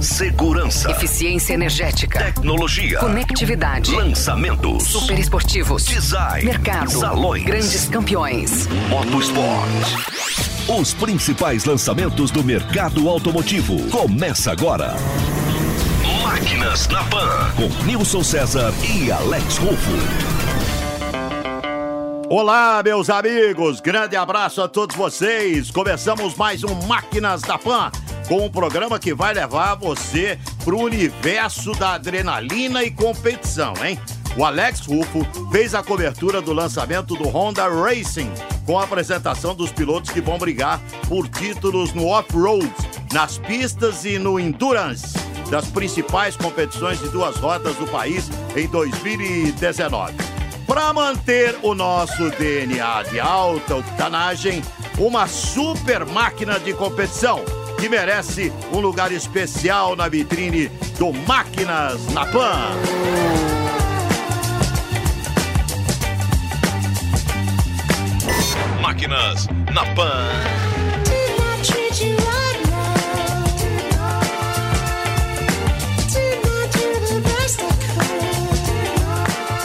Segurança. Eficiência energética. Tecnologia. Conectividade. Lançamentos. Super esportivos. Design. Mercado. Salões. Grandes campeões. Motosport. Os principais lançamentos do mercado automotivo. Começa agora. Máquinas na Pan. Com Nilson César e Alex Rufo. Olá, meus amigos, grande abraço a todos vocês. Começamos mais um Máquinas da Pan, com um programa que vai levar você para o universo da adrenalina e competição, hein? O Alex Rufo fez a cobertura do lançamento do Honda Racing, com a apresentação dos pilotos que vão brigar por títulos no off-road, nas pistas e no endurance das principais competições de duas rodas do país em 2019. Para manter o nosso DNA de alta octanagem, uma super máquina de competição que merece um lugar especial na vitrine do Máquinas na Pan. Máquinas na Pan.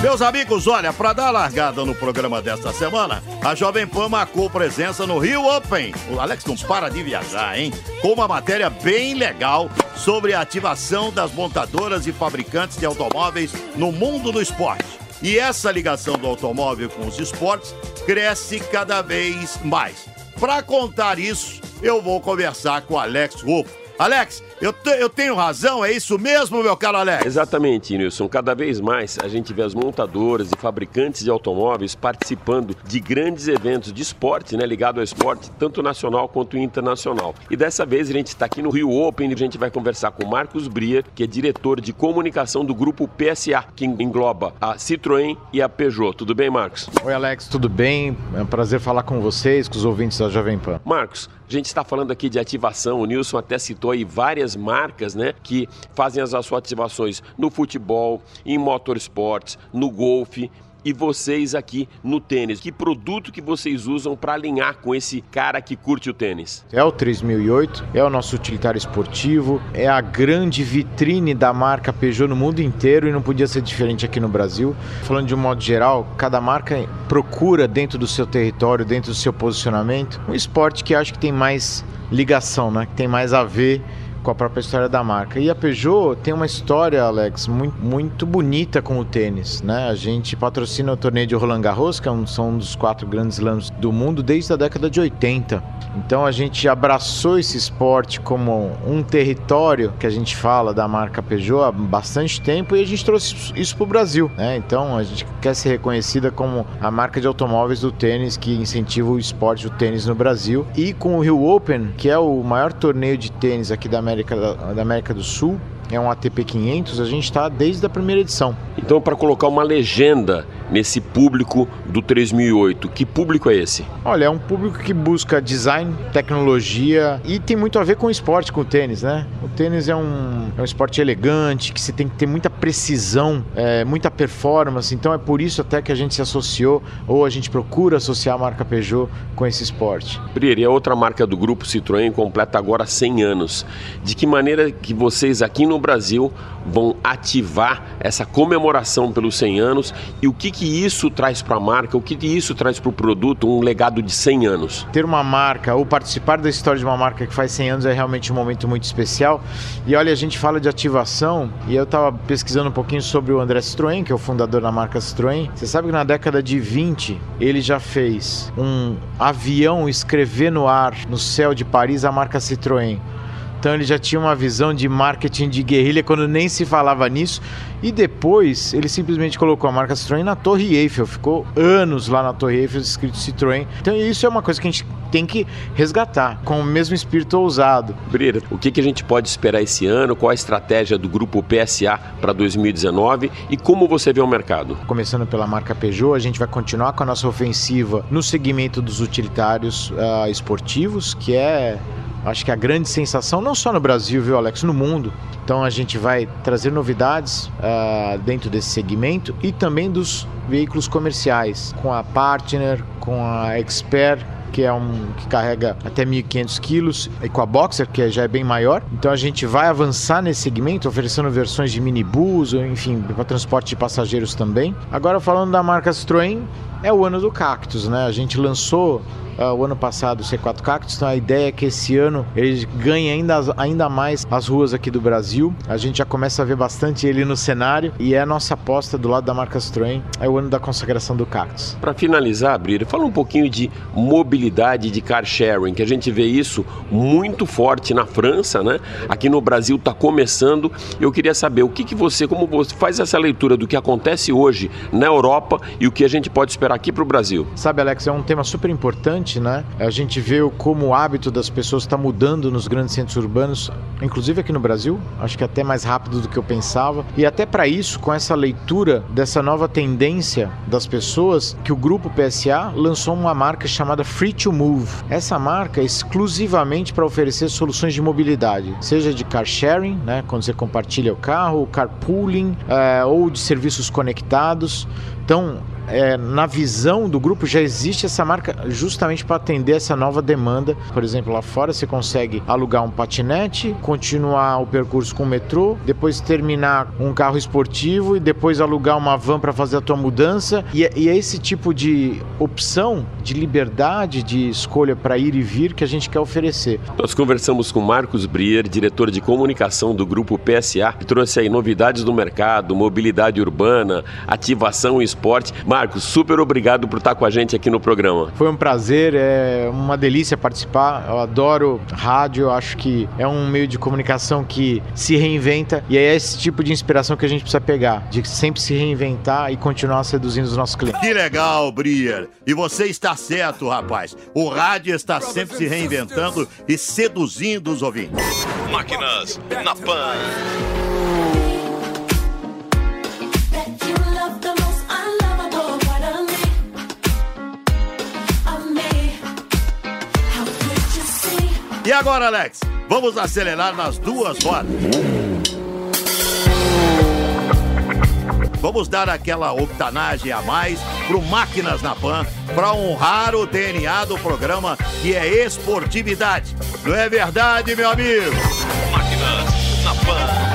Meus amigos, olha, para dar largada no programa desta semana, a Jovem Pan marcou presença no Rio Open. O Alex não para de viajar, hein? Com uma matéria bem legal sobre a ativação das montadoras e fabricantes de automóveis no mundo do esporte. E essa ligação do automóvel com os esportes cresce cada vez mais. Para contar isso, eu vou conversar com o Alex Rufo. Alex, eu, te, eu tenho razão, é isso mesmo, meu caro Alex? Exatamente, Nilson. Cada vez mais a gente vê as montadoras e fabricantes de automóveis participando de grandes eventos de esporte, né, ligado ao esporte, tanto nacional quanto internacional. E dessa vez a gente está aqui no Rio Open e a gente vai conversar com Marcos Brier, que é diretor de comunicação do grupo PSA, que engloba a Citroën e a Peugeot. Tudo bem, Marcos? Oi, Alex, tudo bem? É um prazer falar com vocês, com os ouvintes da Jovem Pan. Marcos, a gente está falando aqui de ativação, o Nilson até citou aí várias marcas, né, que fazem as suas ativações no futebol, em motorsports, no golfe e vocês aqui no tênis. Que produto que vocês usam para alinhar com esse cara que curte o tênis? É o 3008, é o nosso utilitário esportivo, é a grande vitrine da marca Peugeot no mundo inteiro e não podia ser diferente aqui no Brasil. Falando de um modo geral, cada marca procura dentro do seu território, dentro do seu posicionamento, um esporte que acho que tem mais ligação, né? Que tem mais a ver com a própria história da marca. E a Peugeot tem uma história, Alex, muito, muito bonita com o tênis, né? A gente patrocina o torneio de Roland Garros, que é um, são um dos quatro grandes slams do mundo desde a década de 80. Então a gente abraçou esse esporte como um território que a gente fala da marca Peugeot há bastante tempo e a gente trouxe isso para o Brasil, né? Então a gente quer ser reconhecida como a marca de automóveis do tênis que incentiva o esporte do tênis no Brasil e com o Rio Open, que é o maior torneio de tênis aqui da América América, da América do Sul, é um ATP 500, a gente está desde a primeira edição. Então, para colocar uma legenda nesse público do 3008, que público é esse? Olha, é um público que busca design, tecnologia e tem muito a ver com o esporte, com o tênis, né? O tênis é um, é um esporte elegante, que você tem que ter muita precisão, é, muita performance, então é por isso até que a gente se associou, ou a gente procura associar a marca Peugeot com esse esporte. Brier, e a outra marca do grupo Citroën completa agora 100 anos. De que maneira que vocês aqui no Brasil vão ativar essa comemoração pelos 100 anos e o que, que isso traz para a marca, o que, que isso traz para o produto, um legado de 100 anos? Ter uma marca ou participar da história de uma marca que faz 100 anos é realmente um momento muito especial. E olha, a gente fala de ativação e eu estava pesquisando um pouquinho sobre o André Citroën, que é o fundador da marca Citroën. Você sabe que na década de 20 ele já fez um avião escrever no ar, no céu de Paris, a marca Citroën. Então ele já tinha uma visão de marketing de guerrilha quando nem se falava nisso. E depois ele simplesmente colocou a marca Citroën na Torre Eiffel. Ficou anos lá na Torre Eiffel escrito Citroën. Então isso é uma coisa que a gente tem que resgatar com o mesmo espírito ousado. Brira, o que, que a gente pode esperar esse ano? Qual a estratégia do grupo PSA para 2019 e como você vê o mercado? Começando pela marca Peugeot, a gente vai continuar com a nossa ofensiva no segmento dos utilitários uh, esportivos, que é acho que a grande sensação, não só no Brasil, viu, Alex, no mundo. Então a gente vai trazer novidades uh, dentro desse segmento e também dos veículos comerciais, com a Partner, com a Expert que é um que carrega até 1.500 quilos, e com a Boxer, que já é bem maior. Então a gente vai avançar nesse segmento, oferecendo versões de minibus, ou enfim, para transporte de passageiros também. Agora falando da marca Citroën, é o ano do Cactus, né? A gente lançou uh, o ano passado o C4 Cactus, então a ideia é que esse ano ele ganhe ainda, ainda mais as ruas aqui do Brasil. A gente já começa a ver bastante ele no cenário e é a nossa aposta do lado da marca Citroën, é o ano da consagração do Cactus. Para finalizar, Brira, fala um pouquinho de mobilidade de car sharing, que a gente vê isso muito forte na França, né? Aqui no Brasil está começando. Eu queria saber o que, que você, como você faz essa leitura do que acontece hoje na Europa e o que a gente pode esperar aqui para o Brasil. Sabe, Alex, é um tema super importante, né? A gente vê como o hábito das pessoas está mudando nos grandes centros urbanos, inclusive aqui no Brasil, acho que até mais rápido do que eu pensava. E até para isso, com essa leitura dessa nova tendência das pessoas, que o grupo PSA lançou uma marca chamada Free to Move. Essa marca é exclusivamente para oferecer soluções de mobilidade, seja de car sharing, né, quando você compartilha o carro, carpooling, é, ou de serviços conectados. Então, é, na visão do grupo já existe essa marca justamente para atender essa nova demanda. Por exemplo, lá fora você consegue alugar um patinete, continuar o percurso com o metrô, depois terminar um carro esportivo e depois alugar uma van para fazer a tua mudança. E, é, e é esse tipo de opção, de liberdade de escolha para ir e vir que a gente quer oferecer. Nós conversamos com Marcos Brier, diretor de comunicação do grupo PSA, que trouxe aí novidades do mercado, mobilidade urbana, ativação e esporte. Marcos, super obrigado por estar com a gente aqui no programa. Foi um prazer, é uma delícia participar. Eu adoro rádio, acho que é um meio de comunicação que se reinventa e é esse tipo de inspiração que a gente precisa pegar, de sempre se reinventar e continuar seduzindo os nossos clientes. Que legal, Brier. E você está certo, rapaz. O rádio está sempre se reinventando e seduzindo os ouvintes. Máquinas na Pan. E agora, Alex, vamos acelerar nas duas rodas. Vamos dar aquela octanagem a mais pro Máquinas na Pan para honrar o DNA do programa que é esportividade. Não é verdade, meu amigo? Máquinas na Pan.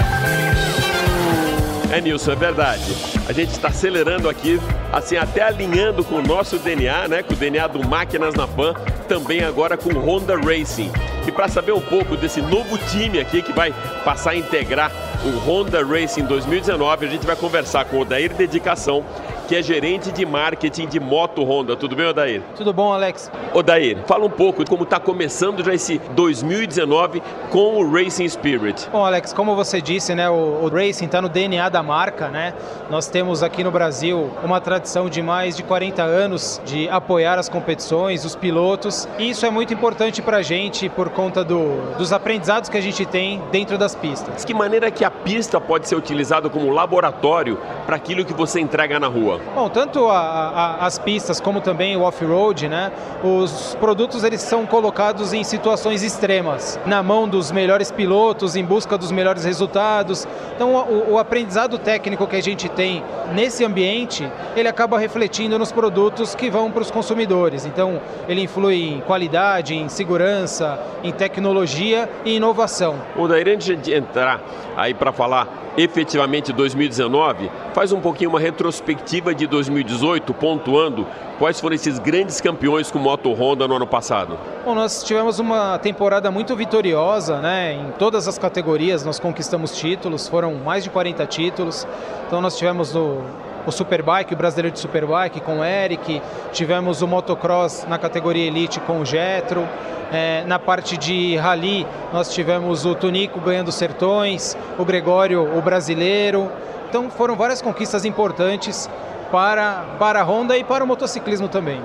É, Nilson, é verdade. A gente está acelerando aqui, assim, até alinhando com o nosso DNA, né? Com o DNA do Máquinas na Pan, também agora com Honda Racing. E para saber um pouco desse novo time aqui que vai passar a integrar o Honda Racing 2019, a gente vai conversar com o Odair Dedicação, que é gerente de marketing de moto Honda. Tudo bem, Odair? Tudo bom, Alex? Odair, fala um pouco de como está começando já esse 2019 com o Racing Spirit. Bom, Alex, como você disse, né, o, o Racing está no DNA da marca, né? Nós temos aqui no Brasil uma tradição de mais de 40 anos de apoiar as competições, os pilotos, e isso é muito importante para a gente por conta do, dos aprendizados que a gente tem dentro das pistas. De que maneira que a pista pode ser utilizada como laboratório para aquilo que você entrega na rua? Bom, tanto a, a, as pistas como também o off-road, né? Os produtos eles são colocados em situações extremas, na mão dos melhores pilotos, em busca dos melhores resultados. Então, o, o aprendizado técnico que a gente tem nesse ambiente, ele acaba refletindo nos produtos que vão para os consumidores. Então, ele influi em qualidade, em segurança, em tecnologia e inovação. O Daí, antes de entrar aí para falar efetivamente 2019, faz um pouquinho uma retrospectiva de 2018, pontuando quais foram esses grandes campeões com moto Honda no ano passado. Bom, nós tivemos uma temporada muito vitoriosa, né? Em todas as categorias nós conquistamos títulos, foram mais de 40 títulos. Então nós tivemos o, o Superbike, o brasileiro de Superbike com o Eric, tivemos o motocross na categoria Elite com o Getro. É, na parte de rally, nós tivemos o Tunico ganhando Sertões, o Gregório, o brasileiro. Então foram várias conquistas importantes para, para a Honda e para o motociclismo também.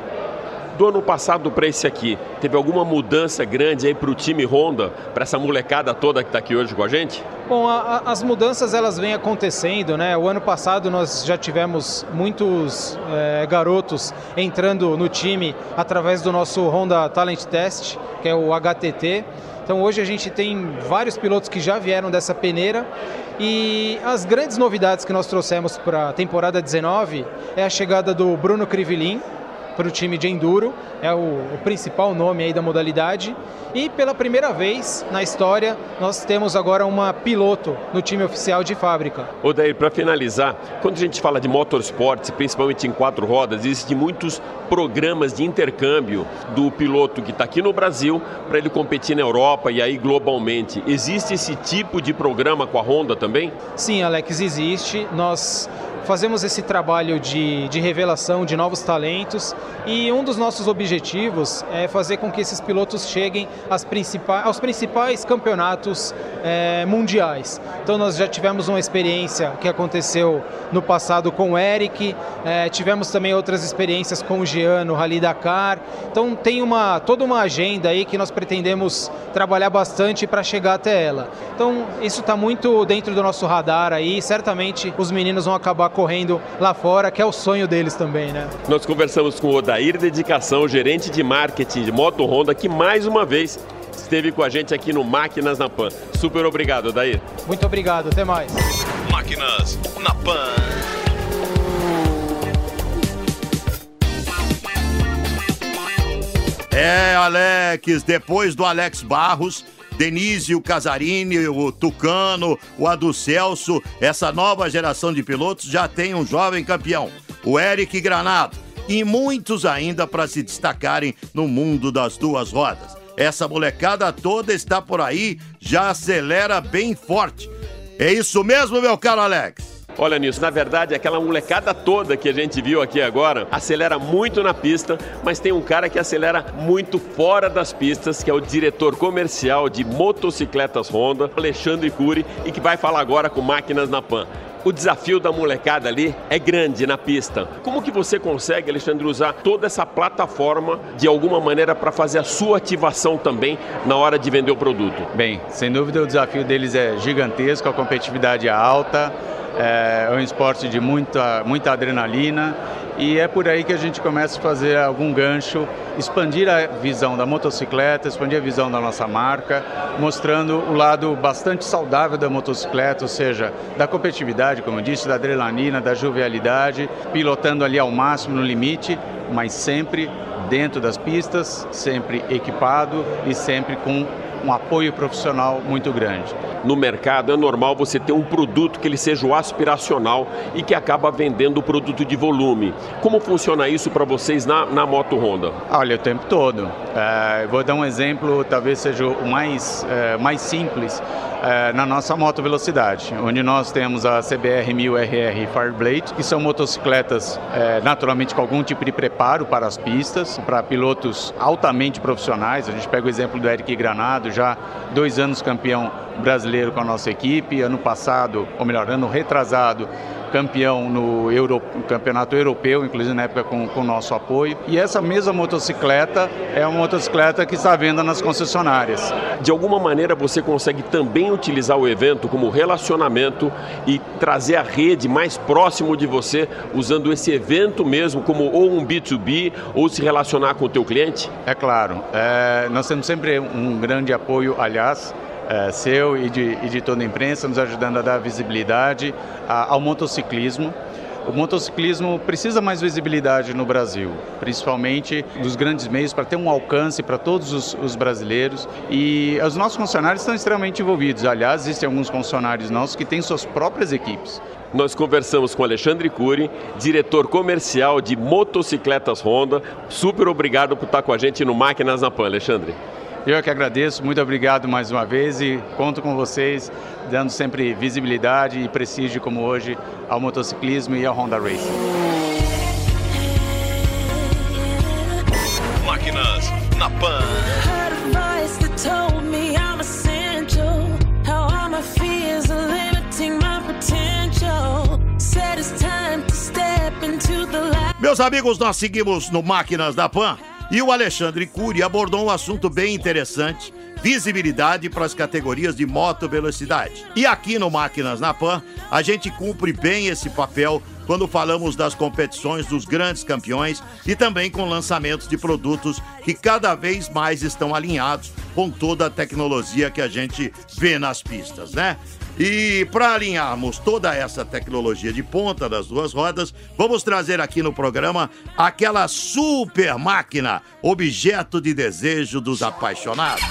Do ano passado para esse aqui, teve alguma mudança grande aí para o time Honda, para essa molecada toda que está aqui hoje com a gente? Bom, a, a, as mudanças elas vêm acontecendo, né? O ano passado nós já tivemos muitos é, garotos entrando no time através do nosso Honda Talent Test, que é o HTT. Então hoje a gente tem vários pilotos que já vieram dessa peneira e as grandes novidades que nós trouxemos para a temporada 19 é a chegada do Bruno Crivelin, para o time de Enduro, é o, o, principal nome aí da modalidade. E pela primeira vez na história, nós temos agora uma piloto no time oficial de fábrica. Odair, para finalizar, quando a gente fala de motorsports, principalmente em quatro rodas, existem muitos programas de intercâmbio do piloto que está aqui no Brasil para ele competir na Europa e aí globalmente. Existe esse tipo de programa com a Honda também? Sim, Alex, existe. Nós fazemos esse trabalho de, de revelação de novos talentos e um dos nossos objetivos é fazer com que esses pilotos cheguem principais, aos principais campeonatos é, mundiais. Então nós já tivemos uma experiência que aconteceu no passado com o Eric, é, tivemos também outras experiências com o Jean no Rally Dakar. Então tem uma, toda uma agenda aí que nós pretendemos trabalhar bastante para chegar até ela. Então isso está muito dentro do nosso radar aí, certamente os meninos vão acabar correndo lá fora, que é o sonho deles também, né? Nós conversamos com o Odair Dedicação, gerente de marketing de Moto Honda, que mais uma vez esteve com a gente aqui no Máquinas na Pan. Super obrigado, Odair. Muito obrigado, até mais. Máquinas na Pan. É, Alex, depois do Alex Barros, Denise, o Casarini, o Tucano, o Adu Celso, essa nova geração de pilotos já tem um jovem campeão, o Eric Granado, e muitos ainda para se destacarem no mundo das duas rodas. Essa molecada toda está por aí, já acelera bem forte. É isso mesmo, meu caro Alex? Olha nisso, na verdade, aquela molecada toda que a gente viu aqui agora acelera muito na pista, mas tem um cara que acelera muito fora das pistas, que é o diretor comercial de motocicletas Honda, Alexandre Cury, e que vai falar agora com máquinas na Pan. O desafio da molecada ali é grande na pista. Como que você consegue, Alexandre, usar toda essa plataforma de alguma maneira para fazer a sua ativação também na hora de vender o produto? Bem, sem dúvida o desafio deles é gigantesco, a competitividade é alta é, um esporte de muita, muita adrenalina e é por aí que a gente começa a fazer algum gancho, expandir a visão da motocicleta, expandir a visão da nossa marca, mostrando o lado bastante saudável da motocicleta, ou seja, da competitividade, como eu disse, da adrenalina, da jovialidade, pilotando ali ao máximo no limite, mas sempre dentro das pistas, sempre equipado e sempre com um apoio profissional muito grande. No mercado é normal você ter um produto que ele seja o aspiracional e que acaba vendendo o produto de volume. Como funciona isso para vocês na, na moto Honda? Olha, o tempo todo. É, vou dar um exemplo, talvez seja o mais, é, mais simples é, na nossa moto velocidade, onde nós temos a CBR 1000RR Fireblade, que são motocicletas é, naturalmente com algum tipo de preparo para as pistas, para pilotos altamente profissionais. A gente pega o exemplo do Eric Granado, já dois anos campeão brasileiro com a nossa equipe, ano passado, ou melhor, ano retrasado, campeão no, Euro, campeonato europeu, inclusive na época com o nosso apoio. E essa mesma motocicleta é uma motocicleta que está à venda nas concessionárias. De alguma maneira você consegue também utilizar o evento como relacionamento e trazer a rede mais próximo de você, usando esse evento mesmo como ou um B2B ou se relacionar com o teu cliente? É claro. É, nós temos sempre um grande apoio, aliás, é, seu e de, e de toda a imprensa, nos ajudando a dar visibilidade a, ao motociclismo. O motociclismo precisa mais visibilidade no Brasil, principalmente dos grandes meios, para ter um alcance para todos os, os, brasileiros. E os nossos funcionários estão extremamente envolvidos. Aliás, existem alguns funcionários nossos que têm suas próprias equipes. Nós conversamos com Alexandre Cury, diretor comercial de motocicletas Honda. Super obrigado por estar com a gente no Máquinas na Pan, Alexandre. Eu que agradeço, muito obrigado mais uma vez e conto com vocês, dando sempre visibilidade e prestígio como hoje ao motociclismo e ao Honda Racing. Máquinas na Pan. Meus amigos, nós seguimos no Máquinas da Pan e o Alexandre Cury abordou um assunto bem interessante, visibilidade para as categorias de moto velocidade. E aqui no Máquinas na Pan, a gente cumpre bem esse papel quando falamos das competições dos grandes campeões e também com lançamentos de produtos que cada vez mais estão alinhados com toda a tecnologia que a gente vê nas pistas, né? E para alinharmos toda essa tecnologia de ponta das duas rodas, vamos trazer aqui no programa aquela super máquina, objeto de desejo dos apaixonados.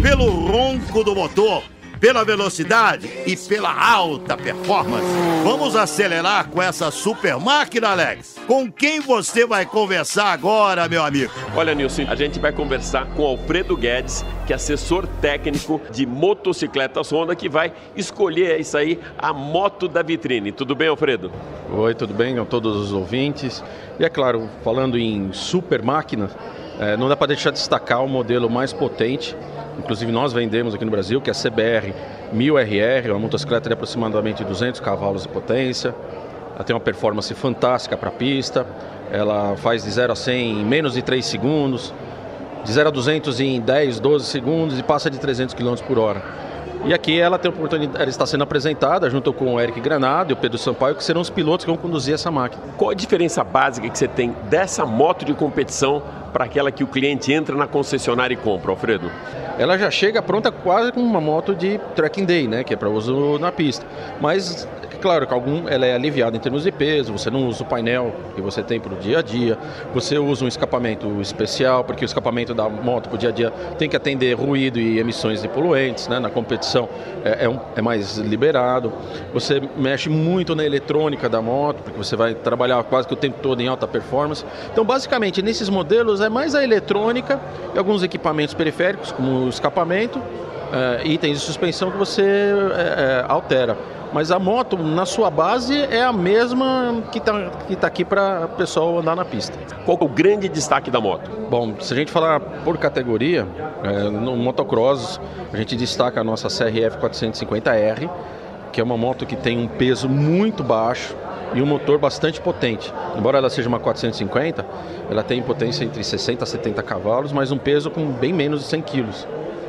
Pelo ronco do motor, pela velocidade e pela alta performance. Vamos acelerar com essa super máquina, Alex? Com quem você vai conversar agora, meu amigo? Olha, Nilson, a gente vai conversar com Alfredo Guedes, que é assessor técnico de motocicletas Honda, que vai escolher isso aí, a moto da vitrine. Tudo bem, Alfredo? Oi, tudo bem a todos os ouvintes. E é claro, falando em super máquina, é, não dá para deixar de destacar o modelo mais potente inclusive nós vendemos aqui no Brasil, que é a CBR 1000RR, uma motocicleta de aproximadamente 200 cavalos de potência. Ela tem uma performance fantástica para a pista, ela faz de 0 a 100 em menos de 3 segundos, de 0 a 200 em 10, 12 segundos e passa de 300 km por hora. E aqui ela tem oportunidade, ela está sendo apresentada junto com o Eric Granado e o Pedro Sampaio, que serão os pilotos que vão conduzir essa máquina. Qual a diferença básica que você tem dessa moto de competição para aquela que o cliente entra na concessionária e compra, Alfredo? Ela já chega pronta quase com uma moto de trekking day, né, que é para uso na pista. Mas Claro que algum ela é aliviada em termos de peso, você não usa o painel que você tem para o dia a dia, você usa um escapamento especial, porque o escapamento da moto para o dia a dia tem que atender ruído e emissões de poluentes, né? na competição é, é, um, é mais liberado. Você mexe muito na eletrônica da moto, porque você vai trabalhar quase que o tempo todo em alta performance. Então, basicamente, nesses modelos é mais a eletrônica e alguns equipamentos periféricos, como o escapamento, é, itens de suspensão que você é, é altera. Mas a moto, na sua base, é a mesma que está que tá aqui para o pessoal andar na pista. Qual é o grande destaque da moto? Bom, se a gente falar por categoria, é, no motocross, a gente destaca a nossa CRF 450R, que é uma moto que tem um peso muito baixo e um motor bastante potente. Embora ela seja uma 450, ela tem potência entre 60 a 70 cavalos, mas um peso com bem menos de 100 quilos.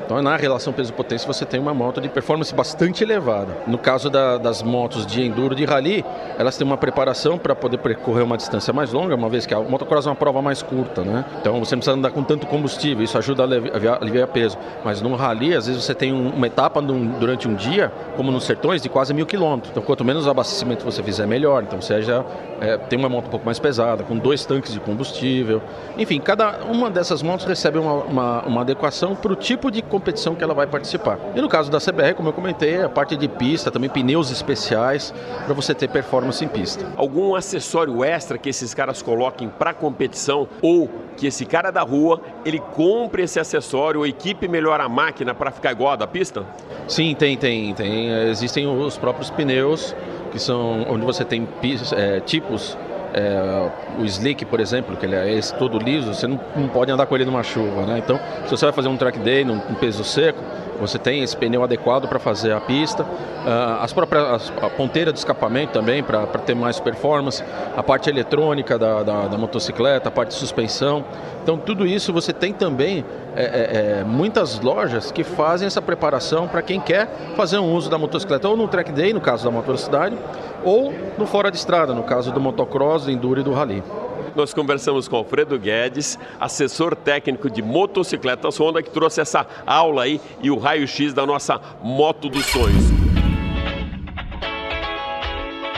Então, na relação peso-potência, você tem uma moto de performance bastante elevada. No caso da, das motos de enduro de rally, elas têm uma preparação para poder percorrer uma distância mais longa, uma vez que a motocross é uma prova mais curta, né? Então, você não precisa andar com tanto combustível, isso ajuda a aliviar, aliviar peso. Mas no rally, às vezes, você tem um, uma etapa num, durante um dia, como nos sertões, de quase mil quilômetros. Então, quanto menos abastecimento você fizer, melhor. Então, você já é, tem uma moto um pouco mais pesada, com dois tanques de combustível. Enfim, cada uma dessas motos recebe uma, uma, uma adequação para o tipo de competição que ela vai participar. E no caso da CBR, como eu comentei, a parte de pista, também pneus especiais para você ter performance em pista. Algum acessório extra que esses caras coloquem para competição ou que esse cara da rua ele compre esse acessório ou equipe melhor a máquina para ficar igual a da pista? Sim, tem, tem, tem. Existem os próprios pneus que são onde você tem é, tipos é, o slick, por exemplo, que ele é esse todo liso, você não, não, pode andar com ele numa chuva, né? Então, se você vai fazer um track day num, num peso seco, você tem esse pneu adequado para fazer a pista, uh, as próprias a ponteira de escapamento também para ter mais performance, a parte eletrônica da, da, da, motocicleta, a parte de suspensão. Então tudo isso você tem também é, é, é muitas lojas que fazem essa preparação para quem quer fazer um uso da motocicleta ou no track day, no caso da motoricidade, ou no fora de estrada, no caso do motocross, do enduro e do rally. Nós conversamos com Alfredo Guedes, assessor técnico de motocicletas Honda, que trouxe essa aula aí e o raio-x da nossa moto dos sonhos.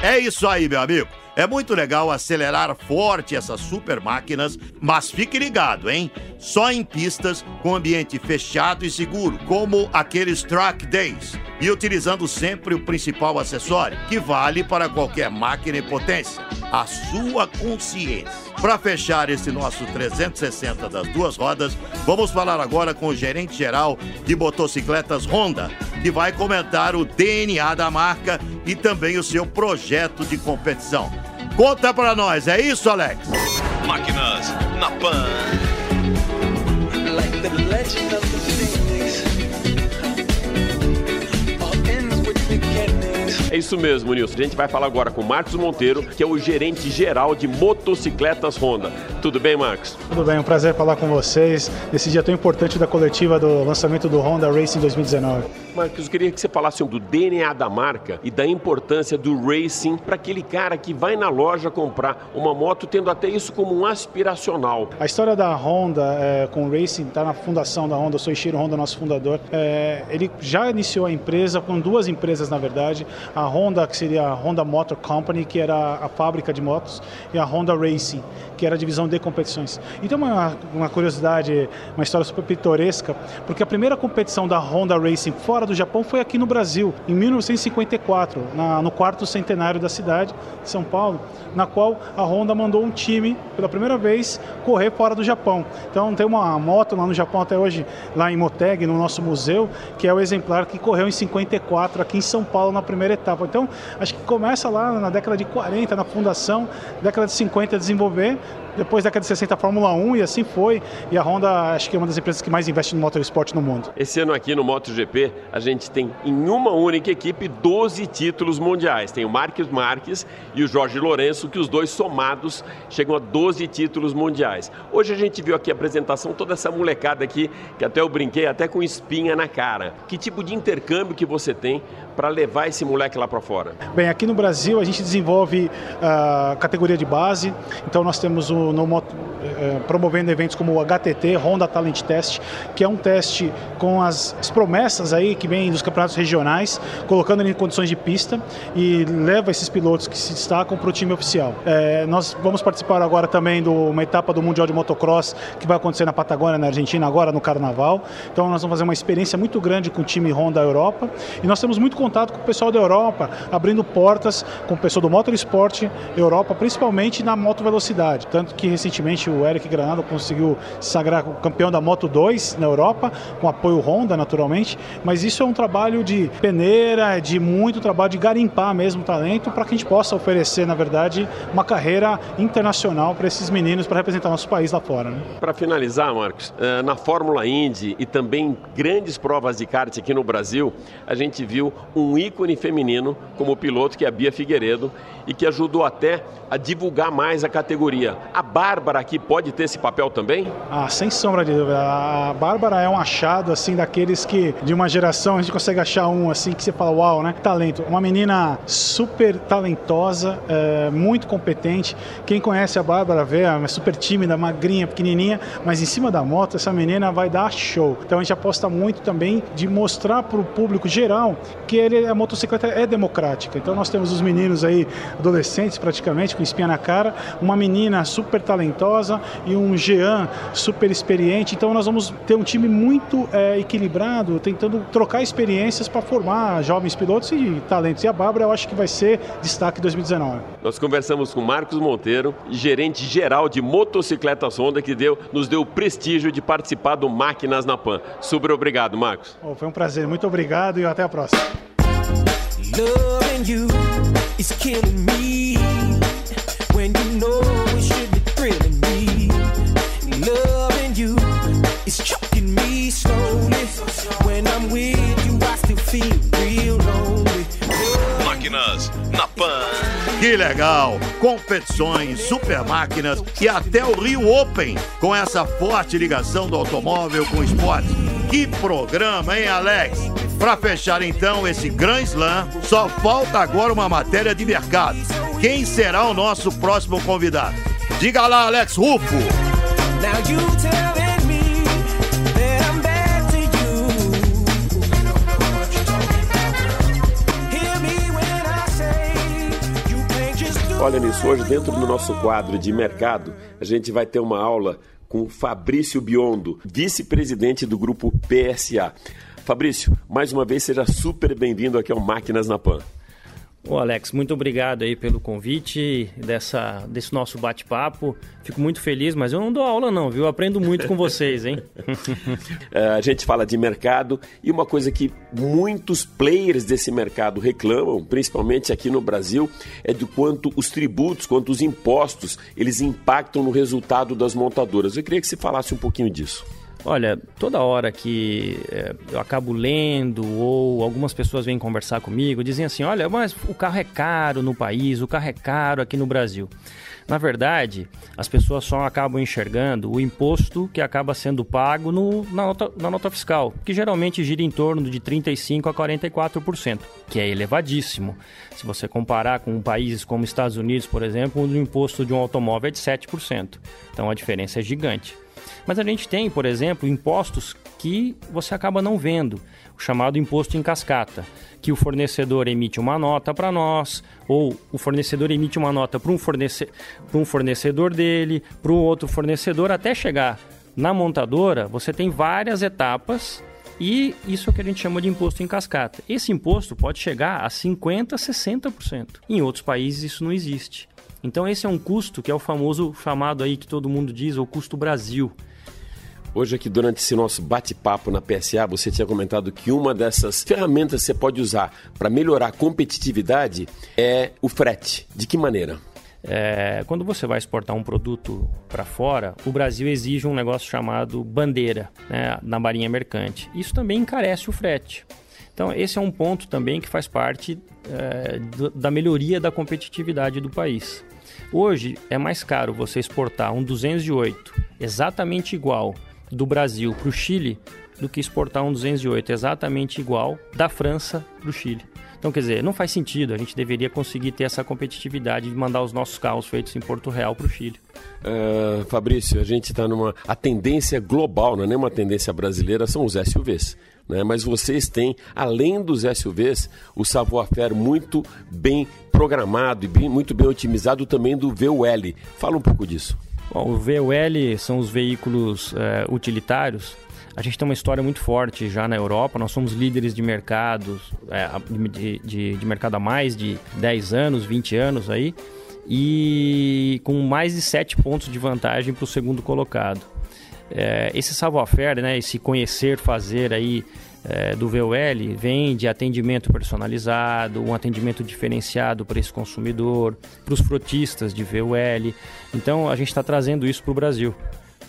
É isso aí, meu amigo. É muito legal acelerar forte essas super máquinas, mas fique ligado, hein? Só em pistas com ambiente fechado e seguro, como aqueles Track Days. E utilizando sempre o principal acessório, que vale para qualquer máquina e potência: a sua consciência. Para fechar esse nosso 360 das duas rodas, vamos falar agora com o gerente geral de motocicletas Honda, que vai comentar o DNA da marca e também o seu projeto de competição. Conta para nós, é isso, Alex? Máquinas na Pan. Like É isso mesmo, Nilson. A gente vai falar agora com Marcos Monteiro, que é o gerente geral de motocicletas Honda. Tudo bem, Marcos? Tudo bem, um prazer falar com vocês nesse dia tão importante da coletiva do lançamento do Honda Racing 2019. Marcos, eu queria que você falasse do DNA da marca e da importância do racing para aquele cara que vai na loja comprar uma moto, tendo até isso como um aspiracional. A história da Honda é, com o racing está na fundação da Honda, eu sou Ishiro Honda, nosso fundador. É, ele já iniciou a empresa com duas empresas, na verdade. A Honda, que seria a Honda Motor Company, que era a fábrica de motos, e a Honda Racing, que era a divisão de competições. Então, uma, uma curiosidade, uma história super pitoresca, porque a primeira competição da Honda Racing fora do Japão foi aqui no Brasil, em 1954, na, no quarto centenário da cidade de São Paulo, na qual a Honda mandou um time, pela primeira vez, correr fora do Japão. Então, tem uma moto lá no Japão até hoje, lá em Moteg, no nosso museu, que é o exemplar que correu em 54 aqui em São Paulo na primeira etapa. Então, acho que começa lá na década de 40, na fundação, década de 50 desenvolver, depois da década de 60 a Fórmula 1 e assim foi. E a Honda acho que é uma das empresas que mais investe no motorsport no mundo. Esse ano aqui no MotoGP, a gente tem em uma única equipe 12 títulos mundiais. Tem o Marques Marques e o Jorge Lourenço, que os dois somados chegam a 12 títulos mundiais. Hoje a gente viu aqui a apresentação, toda essa molecada aqui, que até eu brinquei, até com espinha na cara. Que tipo de intercâmbio que você tem para levar esse moleque lá para fora? Bem, aqui no Brasil a gente desenvolve a uh, categoria de base, então nós temos o no, no, eh, promovendo eventos como o HTT, Honda Talent Test, que é um teste com as, as promessas aí que vêm dos campeonatos regionais, colocando ele em condições de pista e leva esses pilotos que se destacam para o time oficial. É, nós vamos participar agora também de uma etapa do Mundial de Motocross que vai acontecer na Patagônia, na Argentina, agora no Carnaval. Então nós vamos fazer uma experiência muito grande com o time Honda Europa e nós temos muito contato com o pessoal da Europa, abrindo portas com o pessoal do Motorsport Europa, principalmente na moto velocidade. Tanto que recentemente o Eric Granado conseguiu se sagrar campeão da Moto 2 na Europa, com apoio Honda, naturalmente. Mas isso é um trabalho de peneira, de muito trabalho de garimpar mesmo talento para que a gente possa oferecer, na verdade, uma carreira internacional para esses meninos para representar nosso país lá fora. Né? Para finalizar, Marcos, eh, na Fórmula Indy e também grandes provas de kart aqui no Brasil, a gente viu um ícone feminino como piloto que é a Bia Figueiredo e que ajudou até a divulgar mais a categoria. A Bárbara aqui pode ter esse papel também? Ah, sem sombra de dúvida. A Bárbara é um achado assim daqueles que de uma geração a gente consegue achar um assim que você fala uau, né? Talento. Uma menina super talentosa, é, muito competente. Quem conhece a Bárbara vê, é super tímida, magrinha, pequenininha, mas em cima da moto essa menina vai dar show. Então a gente aposta muito também de mostrar para o público geral que ele, a motocicleta é democrática. Então nós temos os meninos aí, adolescentes praticamente, com espinha na cara, uma menina super talentosa e um Jean super experiente. Então nós vamos ter um time muito é, equilibrado, tentando trocar experiências para formar jovens pilotos e talentos. E a Bárbara eu acho que vai ser destaque 2019. Nós conversamos com Marcos Monteiro, gerente geral de motocicletas Honda, que deu, nos deu o prestígio de participar do Máquinas na Pan. Super obrigado, Marcos. Oh, foi um prazer, muito obrigado e até a próxima. when you know it should be thrilling me. Loving you is choking me slowly. When I'm with you, I still feel real lonely. Máquinas na Pan. Que legal! Competições, super máquinas e até o Rio Open com essa forte ligação do automóvel com o esporte. Que programa, hein, Alex? Para fechar então esse Grand Slam, só falta agora uma matéria de mercado. Quem será o nosso próximo convidado? Diga lá, Alex Rufo. Olha nisso, hoje dentro do nosso quadro de mercado, a gente vai ter uma aula com Fabrício Biondo, vice-presidente do grupo PSA. Fabrício, mais uma vez seja super bem-vindo aqui ao Máquinas na Pan. Ô Alex, muito obrigado aí pelo convite dessa, desse nosso bate-papo. Fico muito feliz, mas eu não dou aula não, viu? Aprendo muito com vocês, hein? é, a gente fala de mercado e uma coisa que muitos players desse mercado reclamam, principalmente aqui no Brasil, é do quanto os tributos, quanto os impostos, eles impactam no resultado das montadoras. Eu queria que você falasse um pouquinho disso. Olha, toda hora que é, eu acabo lendo ou algumas pessoas vêm conversar comigo, dizem assim: olha, mas o carro é caro no país, o carro é caro aqui no Brasil. Na verdade, as pessoas só acabam enxergando o imposto que acaba sendo pago no, na, nota, na nota fiscal, que geralmente gira em torno de 35% a 44%, que é elevadíssimo. Se você comparar com países como Estados Unidos, por exemplo, onde o imposto de um automóvel é de 7%. Então a diferença é gigante. Mas a gente tem, por exemplo, impostos que você acaba não vendo, o chamado imposto em cascata, que o fornecedor emite uma nota para nós, ou o fornecedor emite uma nota para um, fornece um fornecedor dele, para um outro fornecedor, até chegar na montadora, você tem várias etapas e isso é o que a gente chama de imposto em cascata. Esse imposto pode chegar a 50%, 60%. Em outros países isso não existe. Então esse é um custo que é o famoso chamado aí que todo mundo diz, o custo Brasil. Hoje aqui durante esse nosso bate-papo na PSA, você tinha comentado que uma dessas ferramentas que você pode usar para melhorar a competitividade é o frete. De que maneira? É, quando você vai exportar um produto para fora, o Brasil exige um negócio chamado bandeira né, na marinha mercante. Isso também encarece o frete. Então, esse é um ponto também que faz parte é, da melhoria da competitividade do país. Hoje é mais caro você exportar um 208 exatamente igual do Brasil para o Chile do que exportar um 208 exatamente igual da França para o Chile. Então, quer dizer, não faz sentido. A gente deveria conseguir ter essa competitividade de mandar os nossos carros feitos em Porto Real para o Chile. Uh, Fabrício, a gente está numa. A tendência global, não é nem uma tendência brasileira, são os SUVs. Né? Mas vocês têm, além dos SUVs, o savoir-faire muito bem programado e bem, muito bem otimizado também do VUL. Fala um pouco disso. Bom, o VUL são os veículos é, utilitários. A gente tem uma história muito forte já na Europa. Nós somos líderes de mercados, é, de, de, de mercado há mais de 10 anos, 20 anos aí. E com mais de 7 pontos de vantagem para o segundo colocado. É, esse savoir-faire, né, esse conhecer, fazer aí é, do VOL vem de atendimento personalizado, um atendimento diferenciado para esse consumidor, para os frotistas de VOL. Então a gente está trazendo isso para o Brasil.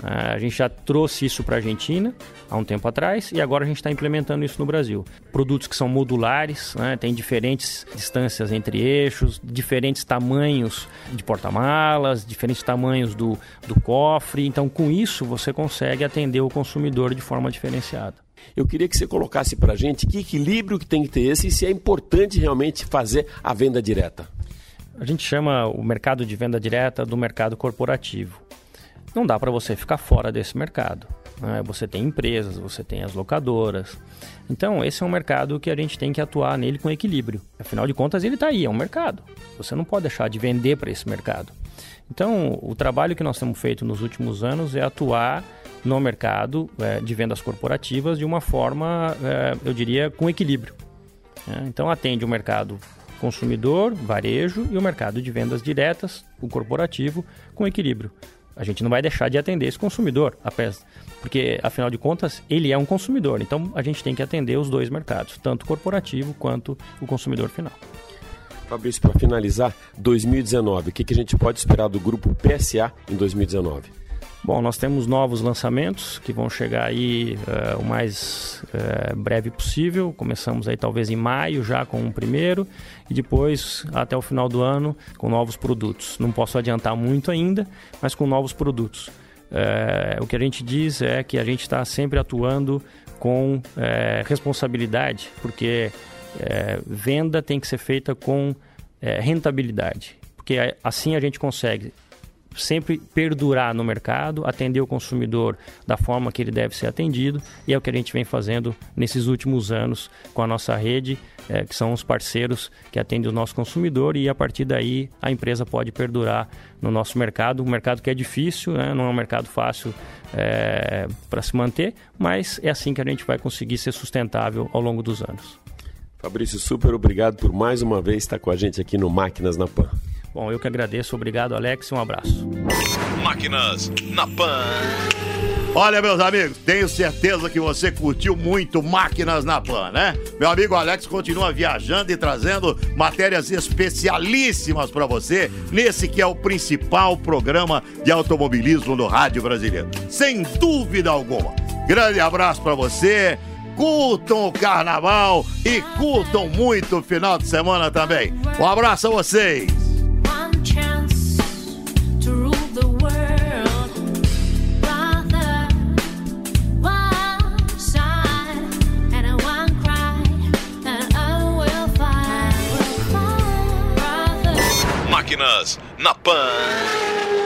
É, a gente já trouxe isso para a Argentina há um tempo atrás e agora a gente está implementando isso no Brasil. Produtos que são modulares, né, tem diferentes distâncias entre eixos, diferentes tamanhos de porta-malas, diferentes tamanhos do, do cofre. Então, com isso, você consegue atender o consumidor de forma diferenciada. Eu queria que você colocasse para a gente que equilíbrio que tem que ter esse e se é importante realmente fazer a venda direta. A gente chama o mercado de venda direta do mercado corporativo. Não dá para você ficar fora desse mercado. Né? Você tem empresas, você tem as locadoras. Então, esse é um mercado que a gente tem que atuar nele com equilíbrio. Afinal de contas, ele está aí, é um mercado. Você não pode deixar de vender para esse mercado. Então, o trabalho que nós temos feito nos últimos anos é atuar no mercado é, de vendas corporativas de uma forma, é, eu diria, com equilíbrio. É, então, atende o mercado consumidor, varejo e o mercado de vendas diretas, o corporativo, com equilíbrio. A gente não vai deixar de atender esse consumidor, porque afinal de contas ele é um consumidor. Então a gente tem que atender os dois mercados, tanto o corporativo quanto o consumidor final. Fabrício, para finalizar, 2019, o que, que a gente pode esperar do grupo PSA em 2019? Bom, nós temos novos lançamentos que vão chegar aí uh, o mais uh, breve possível. Começamos aí talvez em maio já com o primeiro e depois até o final do ano com novos produtos. Não posso adiantar muito ainda, mas com novos produtos. Uh, o que a gente diz é que a gente está sempre atuando com responsabilidade, porque venda tem que ser feita com rentabilidade, porque assim a gente consegue sempre perdurar no mercado, atender o consumidor da forma que ele deve ser atendido, e é o que a gente vem fazendo nesses últimos anos com a nossa rede, é, que são os parceiros que atendem o nosso consumidor, e a partir daí a empresa pode perdurar no nosso mercado, um mercado que é difícil, né? não é um mercado fácil é, para se manter, mas é assim que a gente vai conseguir ser sustentável ao longo dos anos. Fabrício, super obrigado por mais uma vez estar com a gente aqui no Máquinas na Pan. Bom, eu que agradeço. Obrigado, Alex. Um abraço. Máquinas na Pan. Olha, meus amigos, tenho certeza que você curtiu muito Máquinas na Pan, né? Meu amigo Alex continua viajando e trazendo matérias especialíssimas para você nesse que é o principal programa de automobilismo no rádio brasileiro. Sem dúvida alguma. Grande abraço pra você. Curtam o carnaval e curtam muito o final de semana também. Um abraço a vocês. máquinas na PAN.